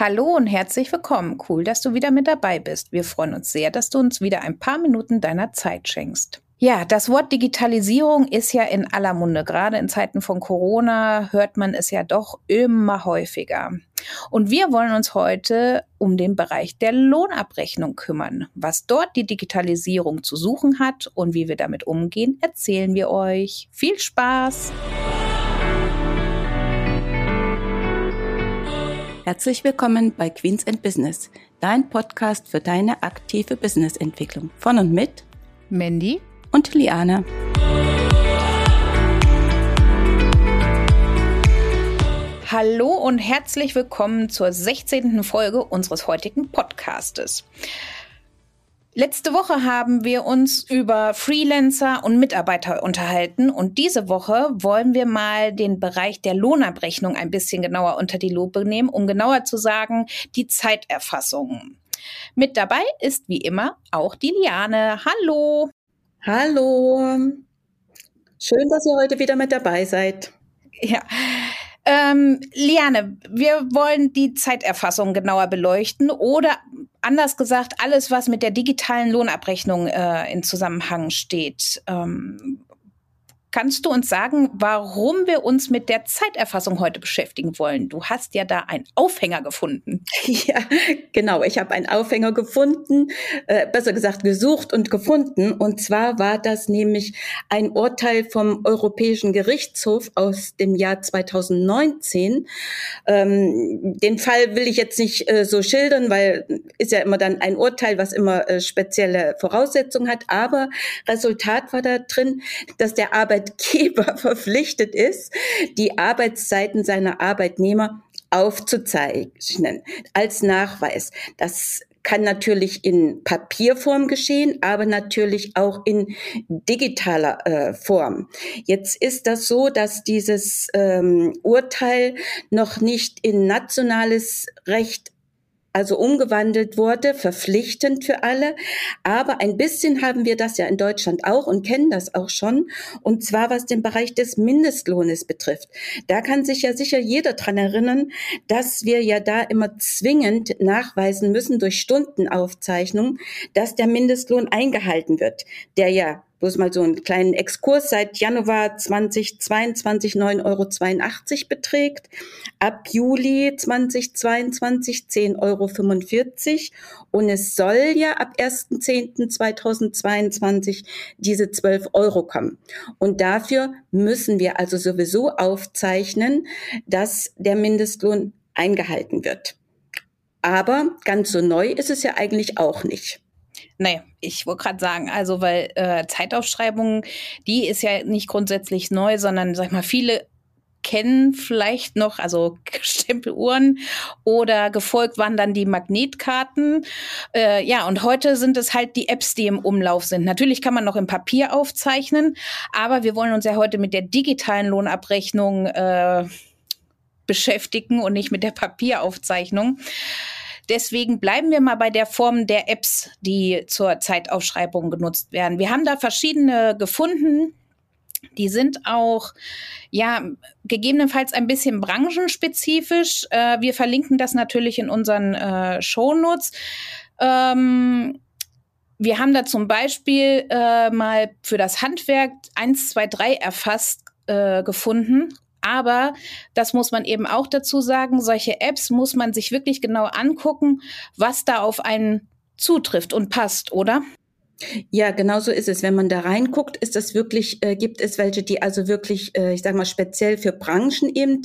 Hallo und herzlich willkommen. Cool, dass du wieder mit dabei bist. Wir freuen uns sehr, dass du uns wieder ein paar Minuten deiner Zeit schenkst. Ja, das Wort Digitalisierung ist ja in aller Munde. Gerade in Zeiten von Corona hört man es ja doch immer häufiger. Und wir wollen uns heute um den Bereich der Lohnabrechnung kümmern. Was dort die Digitalisierung zu suchen hat und wie wir damit umgehen, erzählen wir euch. Viel Spaß! Herzlich willkommen bei Queens and Business, dein Podcast für deine aktive Businessentwicklung. Von und mit Mandy und Liana. Hallo und herzlich willkommen zur 16. Folge unseres heutigen Podcastes. Letzte Woche haben wir uns über Freelancer und Mitarbeiter unterhalten und diese Woche wollen wir mal den Bereich der Lohnabrechnung ein bisschen genauer unter die Lupe nehmen, um genauer zu sagen, die Zeiterfassung. Mit dabei ist wie immer auch die Liane. Hallo. Hallo. Schön, dass ihr heute wieder mit dabei seid. Ja. Ähm, Liane, wir wollen die Zeiterfassung genauer beleuchten oder anders gesagt, alles, was mit der digitalen Lohnabrechnung äh, in Zusammenhang steht. Ähm, Kannst du uns sagen, warum wir uns mit der Zeiterfassung heute beschäftigen wollen? Du hast ja da einen Aufhänger gefunden. Ja, genau. Ich habe einen Aufhänger gefunden, äh, besser gesagt gesucht und gefunden. Und zwar war das nämlich ein Urteil vom Europäischen Gerichtshof aus dem Jahr 2019. Ähm, den Fall will ich jetzt nicht äh, so schildern, weil ist ja immer dann ein Urteil, was immer äh, spezielle Voraussetzungen hat. Aber Resultat war da drin, dass der Arbeit Arbeitgeber verpflichtet ist, die Arbeitszeiten seiner Arbeitnehmer aufzuzeichnen als Nachweis. Das kann natürlich in Papierform geschehen, aber natürlich auch in digitaler äh, Form. Jetzt ist das so, dass dieses ähm, Urteil noch nicht in nationales Recht also umgewandelt wurde, verpflichtend für alle. Aber ein bisschen haben wir das ja in Deutschland auch und kennen das auch schon. Und zwar was den Bereich des Mindestlohnes betrifft. Da kann sich ja sicher jeder dran erinnern, dass wir ja da immer zwingend nachweisen müssen durch Stundenaufzeichnung, dass der Mindestlohn eingehalten wird, der ja bloß mal so einen kleinen Exkurs, seit Januar 2022 9,82 Euro beträgt, ab Juli 2022 10,45 Euro und es soll ja ab 1.10.2022 diese 12 Euro kommen. Und dafür müssen wir also sowieso aufzeichnen, dass der Mindestlohn eingehalten wird. Aber ganz so neu ist es ja eigentlich auch nicht. Nee, ich wollte gerade sagen, also weil äh, Zeitaufschreibung, die ist ja nicht grundsätzlich neu, sondern sag ich mal, viele kennen vielleicht noch, also Stempeluhren oder gefolgt waren dann die Magnetkarten. Äh, ja, und heute sind es halt die Apps, die im Umlauf sind. Natürlich kann man noch im Papier aufzeichnen, aber wir wollen uns ja heute mit der digitalen Lohnabrechnung äh, beschäftigen und nicht mit der Papieraufzeichnung. Deswegen bleiben wir mal bei der Form der Apps, die zur Zeitaufschreibung genutzt werden. Wir haben da verschiedene gefunden. Die sind auch, ja, gegebenenfalls ein bisschen branchenspezifisch. Äh, wir verlinken das natürlich in unseren äh, Shownotes. Ähm, wir haben da zum Beispiel äh, mal für das Handwerk 1, 2, 3 erfasst äh, gefunden aber das muss man eben auch dazu sagen, solche Apps muss man sich wirklich genau angucken, was da auf einen zutrifft und passt, oder? Ja, genau so ist es. Wenn man da reinguckt, ist das wirklich, äh, gibt es welche, die also wirklich, äh, ich sage mal, speziell für Branchen eben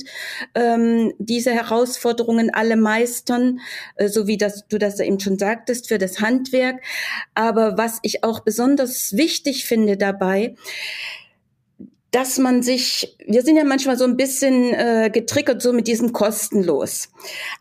ähm, diese Herausforderungen alle meistern, äh, so wie das, du das eben schon sagtest, für das Handwerk. Aber was ich auch besonders wichtig finde dabei, dass man sich, wir sind ja manchmal so ein bisschen äh, getriggert so mit diesem kostenlos.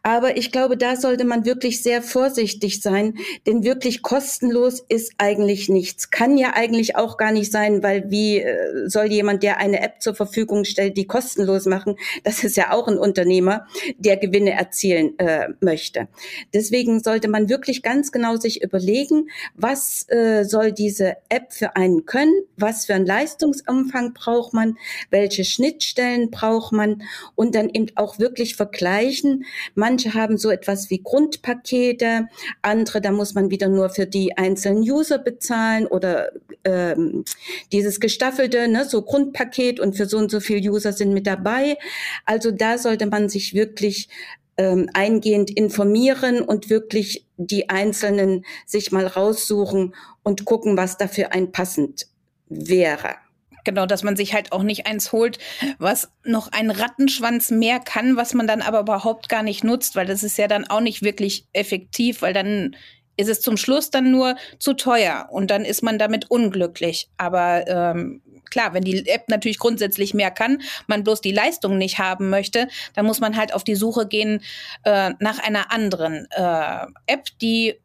Aber ich glaube, da sollte man wirklich sehr vorsichtig sein, denn wirklich kostenlos ist eigentlich nichts. Kann ja eigentlich auch gar nicht sein, weil wie äh, soll jemand, der eine App zur Verfügung stellt, die kostenlos machen? Das ist ja auch ein Unternehmer, der Gewinne erzielen äh, möchte. Deswegen sollte man wirklich ganz genau sich überlegen, was äh, soll diese App für einen können, was für einen Leistungsumfang braucht braucht man, welche Schnittstellen braucht man und dann eben auch wirklich vergleichen. Manche haben so etwas wie Grundpakete, andere, da muss man wieder nur für die einzelnen User bezahlen oder ähm, dieses gestaffelte, ne, so Grundpaket und für so und so viele User sind mit dabei. Also da sollte man sich wirklich ähm, eingehend informieren und wirklich die einzelnen sich mal raussuchen und gucken, was dafür ein passend wäre. Genau, dass man sich halt auch nicht eins holt, was noch einen Rattenschwanz mehr kann, was man dann aber überhaupt gar nicht nutzt, weil das ist ja dann auch nicht wirklich effektiv, weil dann ist es zum Schluss dann nur zu teuer und dann ist man damit unglücklich. Aber ähm, klar, wenn die App natürlich grundsätzlich mehr kann, man bloß die Leistung nicht haben möchte, dann muss man halt auf die Suche gehen äh, nach einer anderen äh, App, die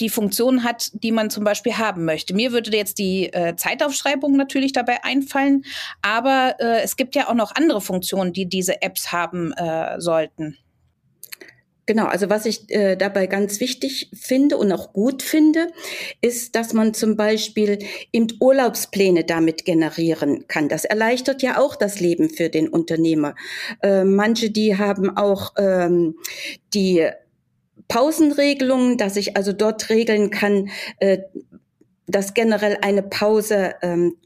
die Funktion hat, die man zum Beispiel haben möchte. Mir würde jetzt die äh, Zeitaufschreibung natürlich dabei einfallen, aber äh, es gibt ja auch noch andere Funktionen, die diese Apps haben äh, sollten. Genau, also was ich äh, dabei ganz wichtig finde und auch gut finde, ist, dass man zum Beispiel eben Urlaubspläne damit generieren kann. Das erleichtert ja auch das Leben für den Unternehmer. Äh, manche, die haben auch ähm, die Pausenregelungen, dass ich also dort regeln kann, äh, dass generell eine Pause ähm,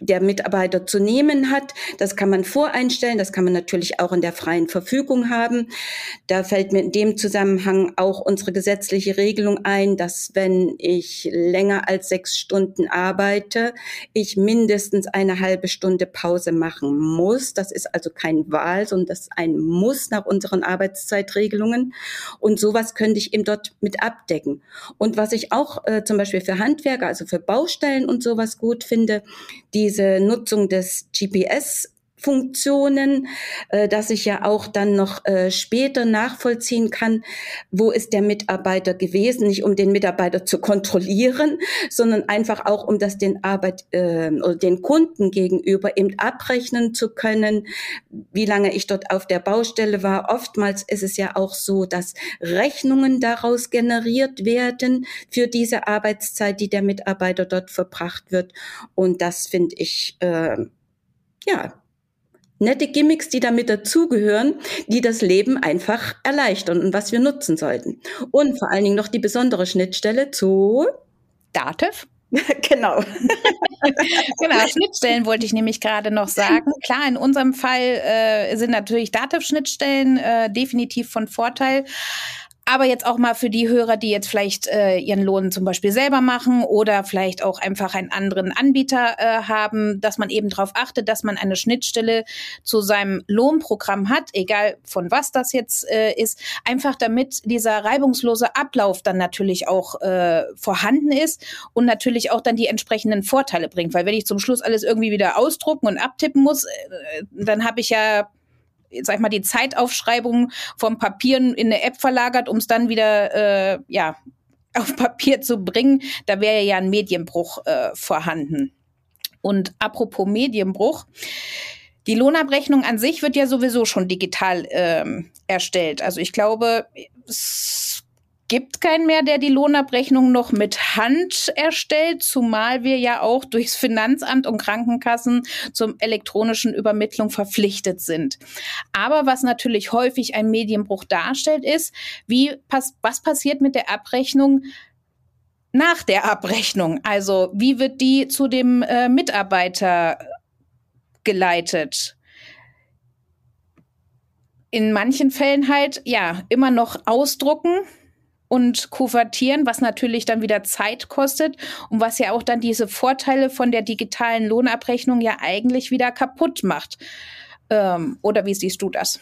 der Mitarbeiter zu nehmen hat. Das kann man voreinstellen, das kann man natürlich auch in der freien Verfügung haben. Da fällt mir in dem Zusammenhang auch unsere gesetzliche Regelung ein, dass wenn ich länger als sechs Stunden arbeite, ich mindestens eine halbe Stunde Pause machen muss. Das ist also kein Wahl, sondern das ist ein Muss nach unseren Arbeitszeitregelungen. Und sowas könnte ich eben dort mit abdecken. Und was ich auch äh, zum Beispiel für Handwerker, also für Baustellen und sowas gut finde, die diese Nutzung des GPS Funktionen, äh, dass ich ja auch dann noch äh, später nachvollziehen kann, wo ist der Mitarbeiter gewesen, nicht um den Mitarbeiter zu kontrollieren, sondern einfach auch um das den Arbeit äh, oder den Kunden gegenüber eben abrechnen zu können, wie lange ich dort auf der Baustelle war. Oftmals ist es ja auch so, dass Rechnungen daraus generiert werden für diese Arbeitszeit, die der Mitarbeiter dort verbracht wird. Und das finde ich äh, ja nette Gimmicks, die damit dazugehören, die das Leben einfach erleichtern und was wir nutzen sollten. Und vor allen Dingen noch die besondere Schnittstelle zu Dativ. genau. genau, Schnittstellen wollte ich nämlich gerade noch sagen. Klar, in unserem Fall äh, sind natürlich Dativ-Schnittstellen äh, definitiv von Vorteil. Aber jetzt auch mal für die Hörer, die jetzt vielleicht äh, ihren Lohn zum Beispiel selber machen oder vielleicht auch einfach einen anderen Anbieter äh, haben, dass man eben darauf achtet, dass man eine Schnittstelle zu seinem Lohnprogramm hat, egal von was das jetzt äh, ist, einfach damit dieser reibungslose Ablauf dann natürlich auch äh, vorhanden ist und natürlich auch dann die entsprechenden Vorteile bringt. Weil wenn ich zum Schluss alles irgendwie wieder ausdrucken und abtippen muss, äh, dann habe ich ja sag ich mal, die Zeitaufschreibung vom Papier in eine App verlagert, um es dann wieder, äh, ja, auf Papier zu bringen, da wäre ja ein Medienbruch äh, vorhanden. Und apropos Medienbruch, die Lohnabrechnung an sich wird ja sowieso schon digital ähm, erstellt. Also ich glaube, es gibt keinen mehr, der die Lohnabrechnung noch mit Hand erstellt, zumal wir ja auch durchs Finanzamt und Krankenkassen zum elektronischen Übermittlung verpflichtet sind. Aber was natürlich häufig ein Medienbruch darstellt, ist, wie pass was passiert mit der Abrechnung nach der Abrechnung? Also wie wird die zu dem äh, Mitarbeiter geleitet? In manchen Fällen halt, ja, immer noch ausdrucken, und kuvertieren, was natürlich dann wieder Zeit kostet und was ja auch dann diese Vorteile von der digitalen Lohnabrechnung ja eigentlich wieder kaputt macht. Ähm, oder wie siehst du das?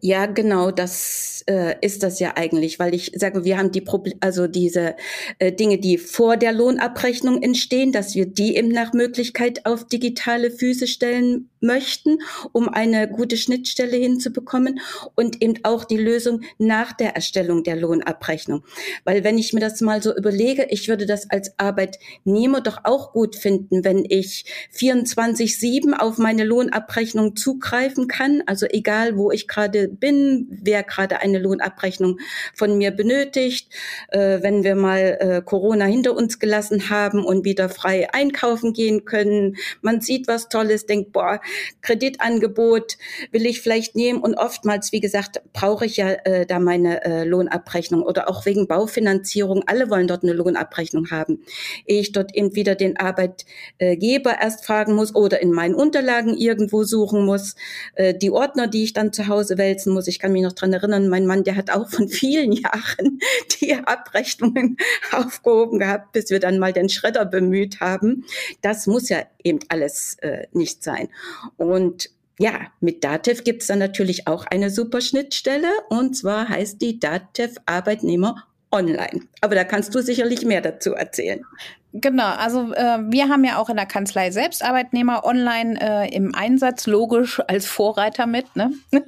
Ja, genau, das äh, ist das ja eigentlich, weil ich sage, wir haben die Proble also diese äh, Dinge, die vor der Lohnabrechnung entstehen, dass wir die eben nach Möglichkeit auf digitale Füße stellen möchten, um eine gute Schnittstelle hinzubekommen und eben auch die Lösung nach der Erstellung der Lohnabrechnung. Weil wenn ich mir das mal so überlege, ich würde das als Arbeitnehmer doch auch gut finden, wenn ich 24-7 auf meine Lohnabrechnung zugreifen kann, also egal wo ich gerade bin, wer gerade eine Lohnabrechnung von mir benötigt, äh, wenn wir mal äh, Corona hinter uns gelassen haben und wieder frei einkaufen gehen können, man sieht was Tolles, denkt, boah, Kreditangebot will ich vielleicht nehmen und oftmals, wie gesagt, brauche ich ja äh, da meine äh, Lohnabrechnung oder auch wegen Baufinanzierung. Alle wollen dort eine Lohnabrechnung haben. Ich dort eben wieder den Arbeitgeber erst fragen muss oder in meinen Unterlagen irgendwo suchen muss, äh, die Ordner, die ich dann zu Hause wälzen muss. Ich kann mich noch dran erinnern, mein Mann, der hat auch von vielen Jahren die Abrechnungen aufgehoben gehabt, bis wir dann mal den Schredder bemüht haben. Das muss ja eben alles äh, nicht sein. Und ja, mit Dativ gibt es dann natürlich auch eine super Schnittstelle und zwar heißt die Dativ Arbeitnehmer Online. Aber da kannst du sicherlich mehr dazu erzählen. Genau, also äh, wir haben ja auch in der Kanzlei selbst Arbeitnehmer online äh, im Einsatz, logisch als Vorreiter mit. Ne?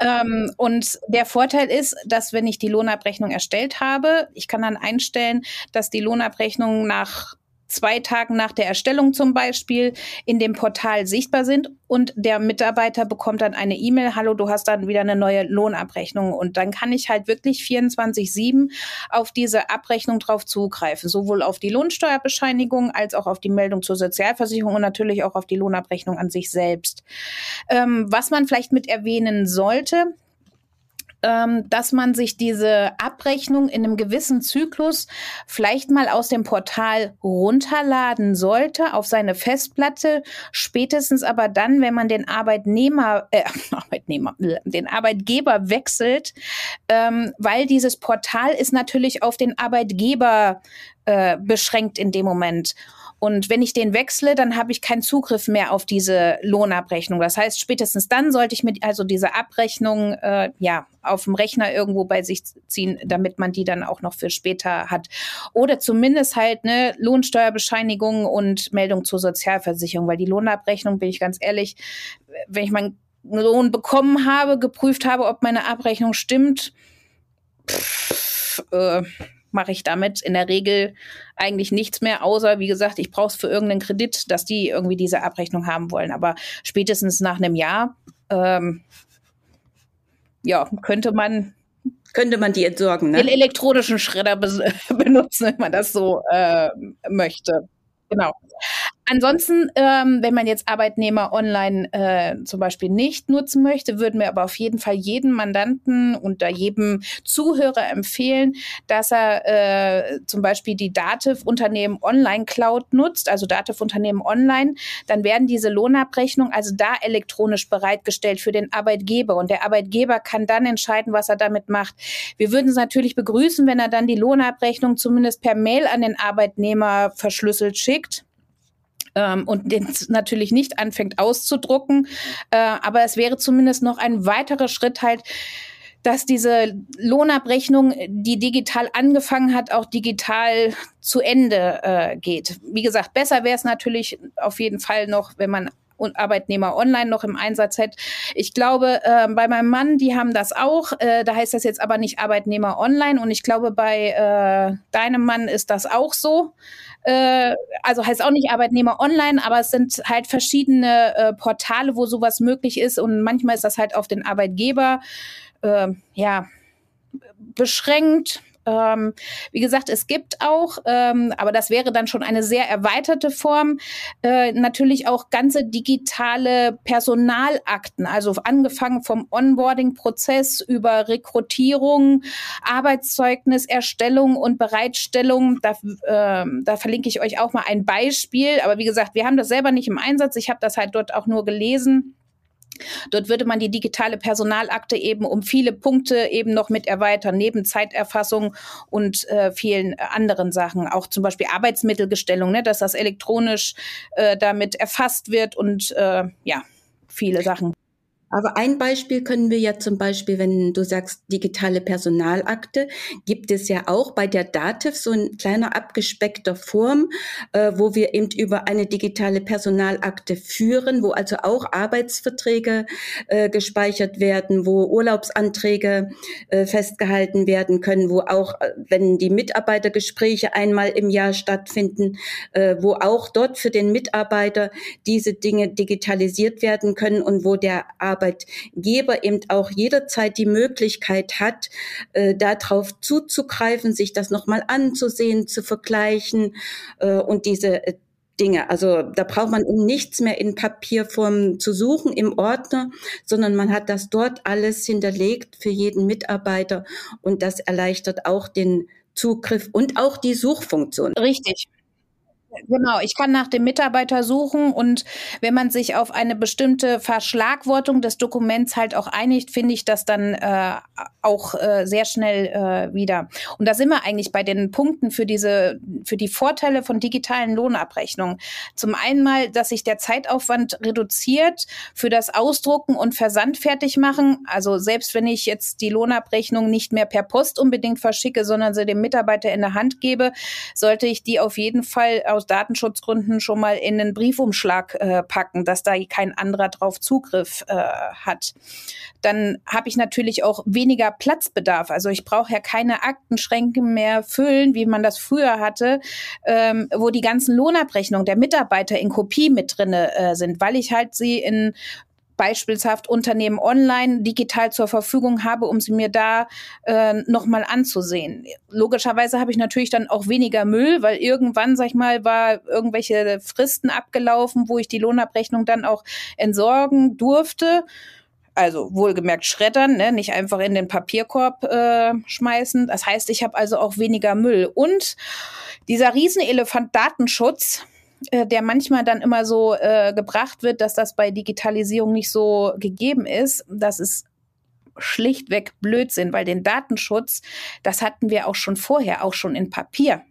ähm, und der Vorteil ist, dass wenn ich die Lohnabrechnung erstellt habe, ich kann dann einstellen, dass die Lohnabrechnung nach zwei Tagen nach der Erstellung zum Beispiel in dem Portal sichtbar sind und der Mitarbeiter bekommt dann eine E-Mail, hallo, du hast dann wieder eine neue Lohnabrechnung und dann kann ich halt wirklich 24-7 auf diese Abrechnung drauf zugreifen, sowohl auf die Lohnsteuerbescheinigung als auch auf die Meldung zur Sozialversicherung und natürlich auch auf die Lohnabrechnung an sich selbst. Ähm, was man vielleicht mit erwähnen sollte, ähm, dass man sich diese Abrechnung in einem gewissen Zyklus vielleicht mal aus dem Portal runterladen sollte auf seine Festplatte, spätestens aber dann, wenn man den Arbeitnehmer, äh, Arbeitnehmer, den Arbeitgeber wechselt, ähm, weil dieses Portal ist natürlich auf den Arbeitgeber äh, beschränkt in dem Moment. Und wenn ich den wechsle, dann habe ich keinen Zugriff mehr auf diese Lohnabrechnung. Das heißt, spätestens dann sollte ich mir also diese Abrechnung äh, ja auf dem Rechner irgendwo bei sich ziehen, damit man die dann auch noch für später hat. Oder zumindest halt eine Lohnsteuerbescheinigung und Meldung zur Sozialversicherung, weil die Lohnabrechnung, bin ich ganz ehrlich, wenn ich meinen Lohn bekommen habe, geprüft habe, ob meine Abrechnung stimmt, äh, mache ich damit in der Regel eigentlich nichts mehr, außer, wie gesagt, ich brauche es für irgendeinen Kredit, dass die irgendwie diese Abrechnung haben wollen. Aber spätestens nach einem Jahr, ähm, ja, könnte man könnte man die entsorgen, ne? Den elektronischen Schredder benutzen, wenn man das so äh, möchte. Genau. Ansonsten, ähm, wenn man jetzt Arbeitnehmer online äh, zum Beispiel nicht nutzen möchte, würden wir aber auf jeden Fall jedem Mandanten und jedem Zuhörer empfehlen, dass er äh, zum Beispiel die Dativ Unternehmen Online Cloud nutzt, also Dativ Unternehmen Online. Dann werden diese Lohnabrechnungen also da elektronisch bereitgestellt für den Arbeitgeber und der Arbeitgeber kann dann entscheiden, was er damit macht. Wir würden es natürlich begrüßen, wenn er dann die Lohnabrechnung zumindest per Mail an den Arbeitnehmer verschlüsselt schickt ähm, und den natürlich nicht anfängt auszudrucken. Äh, aber es wäre zumindest noch ein weiterer Schritt halt, dass diese Lohnabrechnung, die digital angefangen hat, auch digital zu Ende äh, geht. Wie gesagt, besser wäre es natürlich auf jeden Fall noch, wenn man und Arbeitnehmer online noch im Einsatz hätte. Ich glaube, äh, bei meinem Mann, die haben das auch. Äh, da heißt das jetzt aber nicht Arbeitnehmer online. Und ich glaube, bei äh, deinem Mann ist das auch so. Äh, also heißt auch nicht Arbeitnehmer online, aber es sind halt verschiedene äh, Portale, wo sowas möglich ist und manchmal ist das halt auf den Arbeitgeber äh, ja beschränkt. Ähm, wie gesagt, es gibt auch, ähm, aber das wäre dann schon eine sehr erweiterte Form, äh, natürlich auch ganze digitale Personalakten, also angefangen vom Onboarding-Prozess über Rekrutierung, Arbeitszeugniserstellung und Bereitstellung. Da, äh, da verlinke ich euch auch mal ein Beispiel. Aber wie gesagt, wir haben das selber nicht im Einsatz. Ich habe das halt dort auch nur gelesen. Dort würde man die digitale Personalakte eben um viele Punkte eben noch mit erweitern, neben Zeiterfassung und äh, vielen anderen Sachen. Auch zum Beispiel Arbeitsmittelgestellung, ne, dass das elektronisch äh, damit erfasst wird und äh, ja, viele Sachen. Aber ein Beispiel können wir ja zum Beispiel, wenn du sagst digitale Personalakte, gibt es ja auch bei der DATEV so ein kleiner abgespeckter Form, äh, wo wir eben über eine digitale Personalakte führen, wo also auch Arbeitsverträge äh, gespeichert werden, wo Urlaubsanträge äh, festgehalten werden können, wo auch, äh, wenn die Mitarbeitergespräche einmal im Jahr stattfinden, äh, wo auch dort für den Mitarbeiter diese Dinge digitalisiert werden können und wo der Arbeitgeber eben auch jederzeit die Möglichkeit hat, äh, darauf zuzugreifen, sich das nochmal anzusehen, zu vergleichen äh, und diese äh, Dinge. Also da braucht man nichts mehr in Papierform zu suchen im Ordner, sondern man hat das dort alles hinterlegt für jeden Mitarbeiter und das erleichtert auch den Zugriff und auch die Suchfunktion. Richtig. Genau, ich kann nach dem Mitarbeiter suchen und wenn man sich auf eine bestimmte Verschlagwortung des Dokuments halt auch einigt, finde ich das dann äh, auch äh, sehr schnell äh, wieder. Und da sind wir eigentlich bei den Punkten für diese, für die Vorteile von digitalen Lohnabrechnungen. Zum einen mal, dass sich der Zeitaufwand reduziert für das Ausdrucken und Versand machen. Also selbst wenn ich jetzt die Lohnabrechnung nicht mehr per Post unbedingt verschicke, sondern sie dem Mitarbeiter in der Hand gebe, sollte ich die auf jeden Fall aus Datenschutzgründen schon mal in einen Briefumschlag äh, packen, dass da kein anderer drauf Zugriff äh, hat. Dann habe ich natürlich auch weniger Platzbedarf. Also ich brauche ja keine Aktenschränke mehr füllen, wie man das früher hatte, ähm, wo die ganzen Lohnabrechnungen der Mitarbeiter in Kopie mit drinne äh, sind, weil ich halt sie in beispielshaft Unternehmen online digital zur Verfügung habe, um sie mir da äh, nochmal anzusehen. Logischerweise habe ich natürlich dann auch weniger Müll, weil irgendwann, sag ich mal, war irgendwelche Fristen abgelaufen, wo ich die Lohnabrechnung dann auch entsorgen durfte. Also wohlgemerkt schreddern, ne? nicht einfach in den Papierkorb äh, schmeißen. Das heißt, ich habe also auch weniger Müll. Und dieser Riesenelefant Datenschutz, äh, der manchmal dann immer so äh, gebracht wird, dass das bei Digitalisierung nicht so gegeben ist. Das ist schlichtweg Blödsinn, weil den Datenschutz, das hatten wir auch schon vorher, auch schon in Papier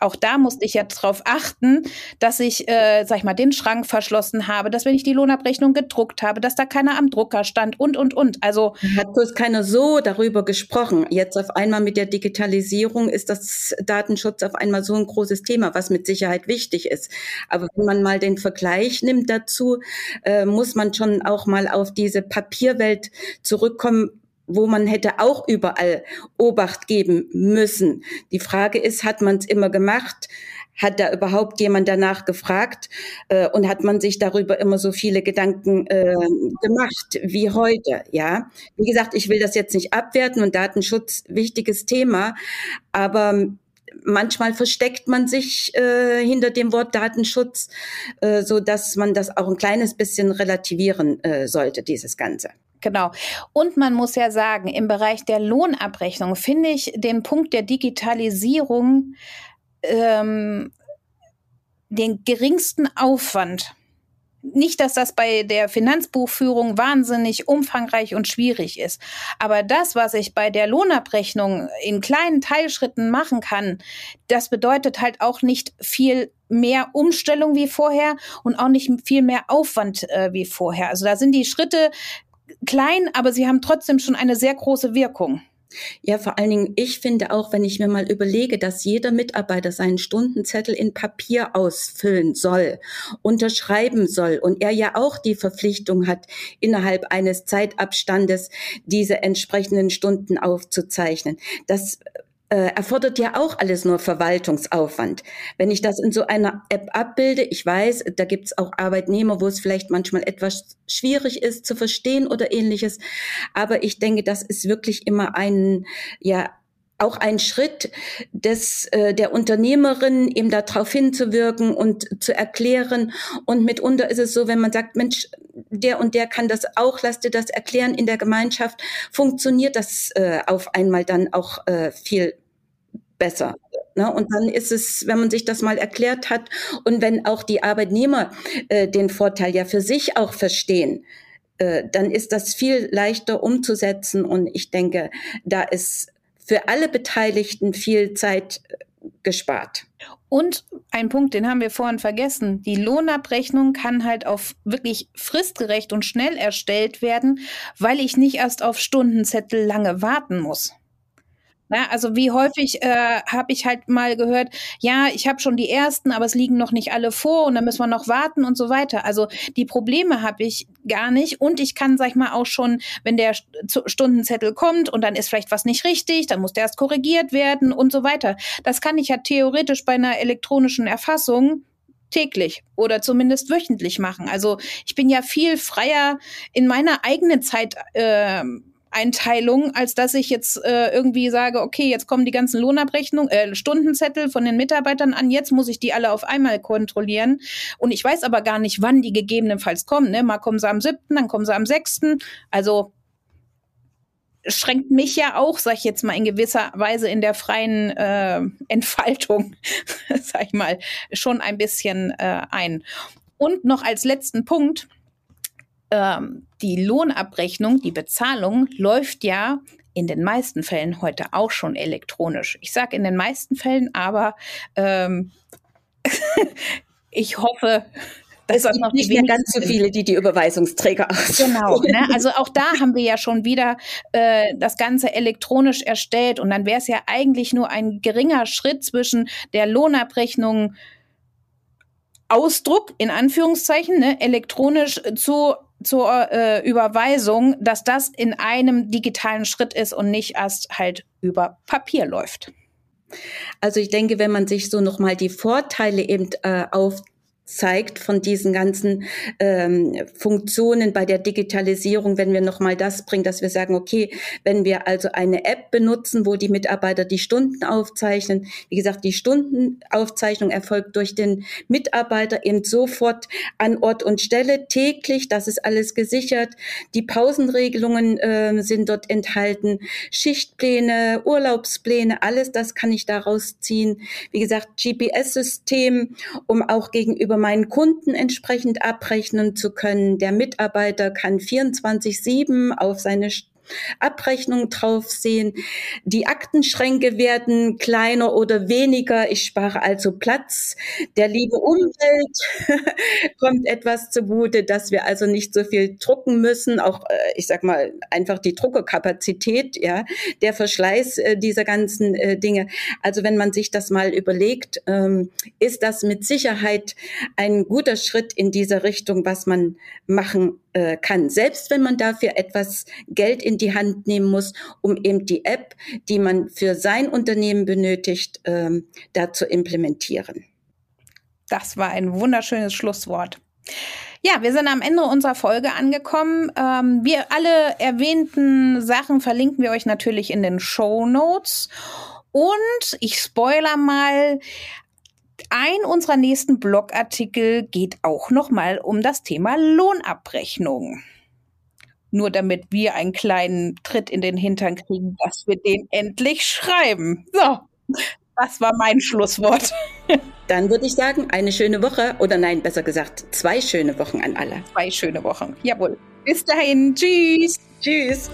auch da musste ich jetzt darauf achten, dass ich, äh, sag ich mal, den Schrank verschlossen habe, dass wenn ich die Lohnabrechnung gedruckt habe, dass da keiner am Drucker stand und, und, und. Also. Hat bloß keiner so darüber gesprochen. Jetzt auf einmal mit der Digitalisierung ist das Datenschutz auf einmal so ein großes Thema, was mit Sicherheit wichtig ist. Aber wenn man mal den Vergleich nimmt dazu, äh, muss man schon auch mal auf diese Papierwelt zurückkommen, wo man hätte auch überall Obacht geben müssen. Die Frage ist, hat man es immer gemacht? Hat da überhaupt jemand danach gefragt? Äh, und hat man sich darüber immer so viele Gedanken äh, gemacht wie heute? Ja, wie gesagt, ich will das jetzt nicht abwerten und Datenschutz wichtiges Thema, aber manchmal versteckt man sich äh, hinter dem Wort Datenschutz, äh, so dass man das auch ein kleines bisschen relativieren äh, sollte, dieses Ganze. Genau. Und man muss ja sagen, im Bereich der Lohnabrechnung finde ich den Punkt der Digitalisierung ähm, den geringsten Aufwand. Nicht, dass das bei der Finanzbuchführung wahnsinnig umfangreich und schwierig ist. Aber das, was ich bei der Lohnabrechnung in kleinen Teilschritten machen kann, das bedeutet halt auch nicht viel mehr Umstellung wie vorher und auch nicht viel mehr Aufwand äh, wie vorher. Also da sind die Schritte klein, aber sie haben trotzdem schon eine sehr große Wirkung. Ja, vor allen Dingen, ich finde auch, wenn ich mir mal überlege, dass jeder Mitarbeiter seinen Stundenzettel in Papier ausfüllen soll, unterschreiben soll und er ja auch die Verpflichtung hat, innerhalb eines Zeitabstandes diese entsprechenden Stunden aufzuzeichnen. Das erfordert ja auch alles nur Verwaltungsaufwand. Wenn ich das in so einer App abbilde, ich weiß, da gibt es auch Arbeitnehmer, wo es vielleicht manchmal etwas schwierig ist zu verstehen oder ähnliches. Aber ich denke, das ist wirklich immer ein, ja, auch ein Schritt des, äh, der Unternehmerin, eben darauf hinzuwirken und zu erklären. Und mitunter ist es so, wenn man sagt, Mensch, der und der kann das auch, lass dir das erklären in der Gemeinschaft, funktioniert das äh, auf einmal dann auch äh, viel besser. Ne? Und dann ist es, wenn man sich das mal erklärt hat und wenn auch die Arbeitnehmer äh, den Vorteil ja für sich auch verstehen, äh, dann ist das viel leichter umzusetzen. Und ich denke, da ist für alle Beteiligten viel Zeit gespart. Und ein Punkt, den haben wir vorhin vergessen. Die Lohnabrechnung kann halt auf wirklich fristgerecht und schnell erstellt werden, weil ich nicht erst auf Stundenzettel lange warten muss. Ja, also wie häufig äh, habe ich halt mal gehört, ja, ich habe schon die ersten, aber es liegen noch nicht alle vor und dann müssen wir noch warten und so weiter. Also die Probleme habe ich gar nicht und ich kann, sag ich mal, auch schon, wenn der Stundenzettel kommt und dann ist vielleicht was nicht richtig, dann muss der erst korrigiert werden und so weiter. Das kann ich ja theoretisch bei einer elektronischen Erfassung täglich oder zumindest wöchentlich machen. Also ich bin ja viel freier in meiner eigenen Zeit. Äh, Einteilung, als dass ich jetzt äh, irgendwie sage, okay, jetzt kommen die ganzen Lohnabrechnungen, äh, Stundenzettel von den Mitarbeitern an, jetzt muss ich die alle auf einmal kontrollieren. Und ich weiß aber gar nicht, wann die gegebenenfalls kommen. Ne? Mal kommen sie am siebten, dann kommen sie am sechsten. Also schränkt mich ja auch, sag ich jetzt mal, in gewisser Weise in der freien äh, Entfaltung, sag ich mal, schon ein bisschen äh, ein. Und noch als letzten Punkt, ähm, die Lohnabrechnung, die Bezahlung läuft ja in den meisten Fällen heute auch schon elektronisch. Ich sage in den meisten Fällen, aber ähm, ich hoffe, dass es das noch nicht mehr ganz so viele, die die Überweisungsträger ausführen. Genau, ne? also auch da haben wir ja schon wieder äh, das Ganze elektronisch erstellt und dann wäre es ja eigentlich nur ein geringer Schritt zwischen der Lohnabrechnung Ausdruck in Anführungszeichen ne, elektronisch zu zur äh, Überweisung, dass das in einem digitalen Schritt ist und nicht erst halt über Papier läuft. Also ich denke, wenn man sich so nochmal die Vorteile eben äh, auf zeigt von diesen ganzen ähm, Funktionen bei der Digitalisierung, wenn wir nochmal das bringen, dass wir sagen, okay, wenn wir also eine App benutzen, wo die Mitarbeiter die Stunden aufzeichnen, wie gesagt, die Stundenaufzeichnung erfolgt durch den Mitarbeiter eben sofort an Ort und Stelle täglich, das ist alles gesichert, die Pausenregelungen äh, sind dort enthalten, Schichtpläne, Urlaubspläne, alles das kann ich daraus ziehen. Wie gesagt, GPS-System, um auch gegenüber über meinen Kunden entsprechend abrechnen zu können. Der Mitarbeiter kann 24-7 auf seine Abrechnung drauf sehen. Die Aktenschränke werden kleiner oder weniger. Ich spare also Platz. Der liebe Umwelt kommt etwas zugute, dass wir also nicht so viel drucken müssen. Auch, äh, ich sag mal, einfach die Druckerkapazität, ja, der Verschleiß äh, dieser ganzen äh, Dinge. Also wenn man sich das mal überlegt, ähm, ist das mit Sicherheit ein guter Schritt in dieser Richtung, was man machen kann. Selbst wenn man dafür etwas Geld in in die Hand nehmen muss, um eben die App, die man für sein Unternehmen benötigt, ähm, da zu implementieren. Das war ein wunderschönes Schlusswort. Ja, wir sind am Ende unserer Folge angekommen. Ähm, wir alle erwähnten Sachen verlinken wir euch natürlich in den Show Notes. Und ich spoiler mal, ein unserer nächsten Blogartikel geht auch noch mal um das Thema Lohnabrechnung nur damit wir einen kleinen Tritt in den Hintern kriegen, dass wir den endlich schreiben. So, das war mein Schlusswort. Dann würde ich sagen, eine schöne Woche oder nein, besser gesagt, zwei schöne Wochen an alle. Zwei schöne Wochen, jawohl. Bis dahin, tschüss. Tschüss.